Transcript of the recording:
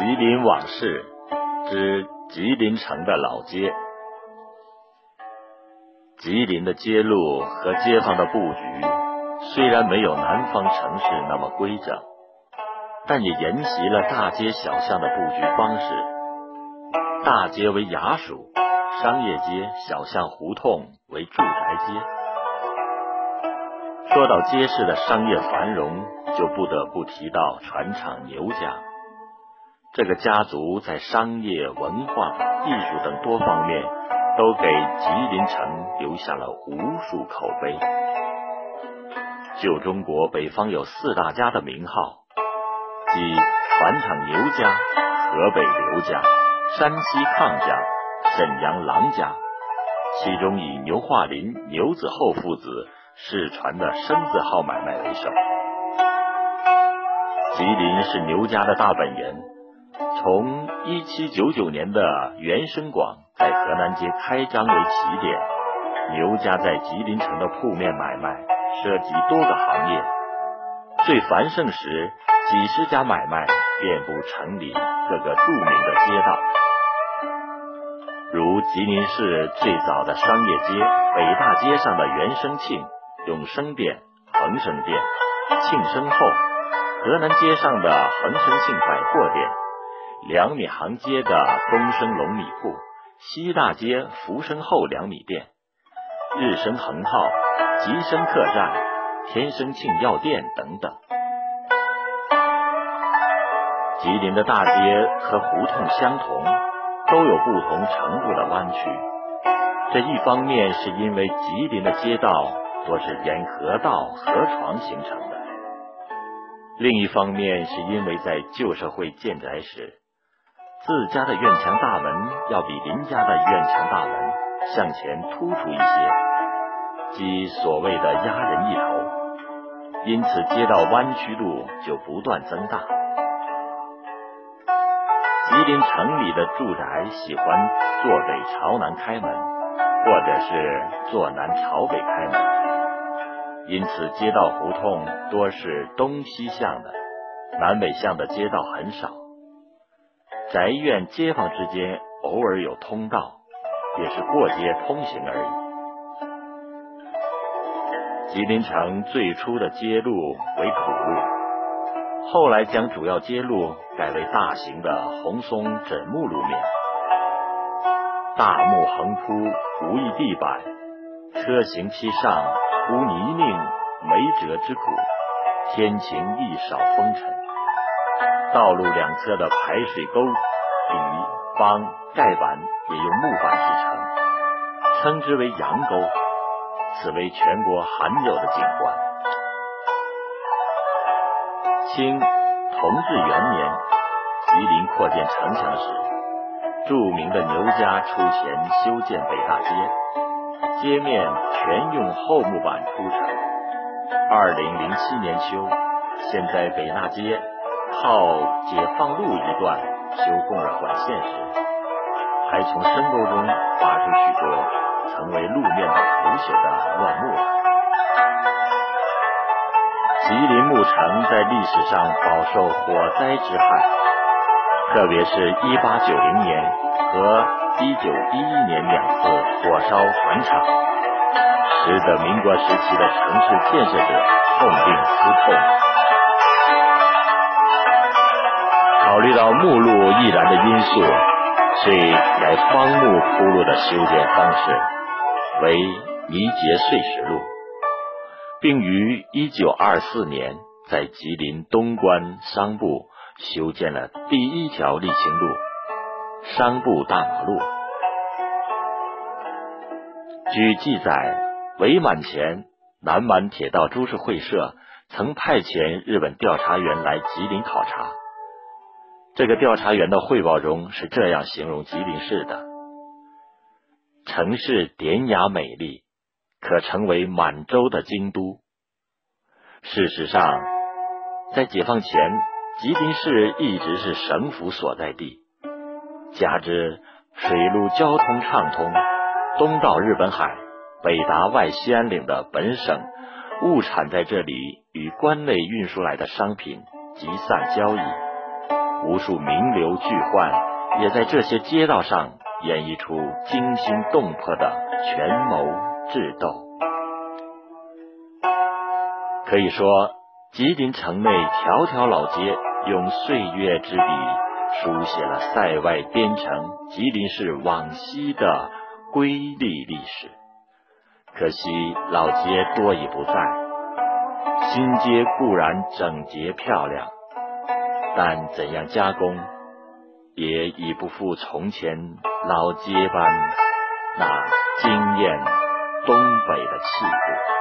吉林往事之吉林城的老街。吉林的街路和街坊的布局虽然没有南方城市那么规整，但也沿袭了大街小巷的布局方式。大街为衙署，商业街、小巷胡同为住宅街。说到街市的商业繁荣，就不得不提到船厂牛家。这个家族在商业、文化、艺术等多方面，都给吉林城留下了无数口碑。旧中国北方有四大家的名号，即船厂牛家、河北刘家、山西抗家、沈阳郎家。其中以牛化林、牛子厚父子世传的生字号买卖为首。吉林是牛家的大本营。从一七九九年的原生广在河南街开张为起点，牛家在吉林城的铺面买卖涉及多个行业，最繁盛时几十家买卖遍布城里各个著名的街道，如吉林市最早的商业街北大街上的原生庆、永生店、恒生店、庆生后，河南街上的恒生庆百货店。两米行街的东升龙米铺，西大街福生后两米店，日升恒号、吉生客栈、天生庆药店等等。吉林的大街和胡同相同，都有不同程度的弯曲。这一方面是因为吉林的街道多是沿河道、河床形成的；另一方面是因为在旧社会建宅时。自家的院墙大门要比邻家的院墙大门向前突出一些，即所谓的压人一头，因此街道弯曲度就不断增大。吉林城里的住宅喜欢坐北朝南开门，或者是坐南朝北开门，因此街道胡同多是东西向的，南北向的街道很少。宅院街坊之间偶尔有通道，也是过街通行而已。吉林城最初的街路为土路，后来将主要街路改为大型的红松枕木路面，大木横铺，无一地板，车行其上无泥泞没辙之苦，天晴亦少风尘。道路两侧的排水沟底方盖板也用木板制成，称之为羊沟，此为全国罕有的景观。清同治元年，吉林扩建城墙时，著名的牛家出钱修建北大街，街面全用厚木板铺成。二零零七年修，现在北大街。靠解放路一段修供了管线时，还从深沟中挖出许多成为路面的腐朽的乱木。吉林牧城在历史上饱受火灾之害，特别是一八九零年和一九一一年两次火烧船厂，使得民国时期的城市建设者痛定思痛。到木路易燃的因素，遂改方木铺路的修建方式为泥结碎石路，并于一九二四年在吉林东关商埠修建了第一条沥青路——商埠大马路。据记载，伪满前南满铁道株式会社曾派遣日本调查员来吉林考察。这个调查员的汇报中是这样形容吉林市的：城市典雅美丽，可成为满洲的京都。事实上，在解放前，吉林市一直是省府所在地，加之水陆交通畅通，东到日本海，北达外西安岭的本省物产在这里与关内运输来的商品集散交易。无数名流巨宦也在这些街道上演绎出惊心动魄的权谋智斗。可以说，吉林城内条条老街用岁月之笔书写了塞外边城吉林市往昔的瑰丽历史。可惜老街多已不在，新街固然整洁漂亮，但怎样加工，也已不复从前老街般那惊艳东北的气度。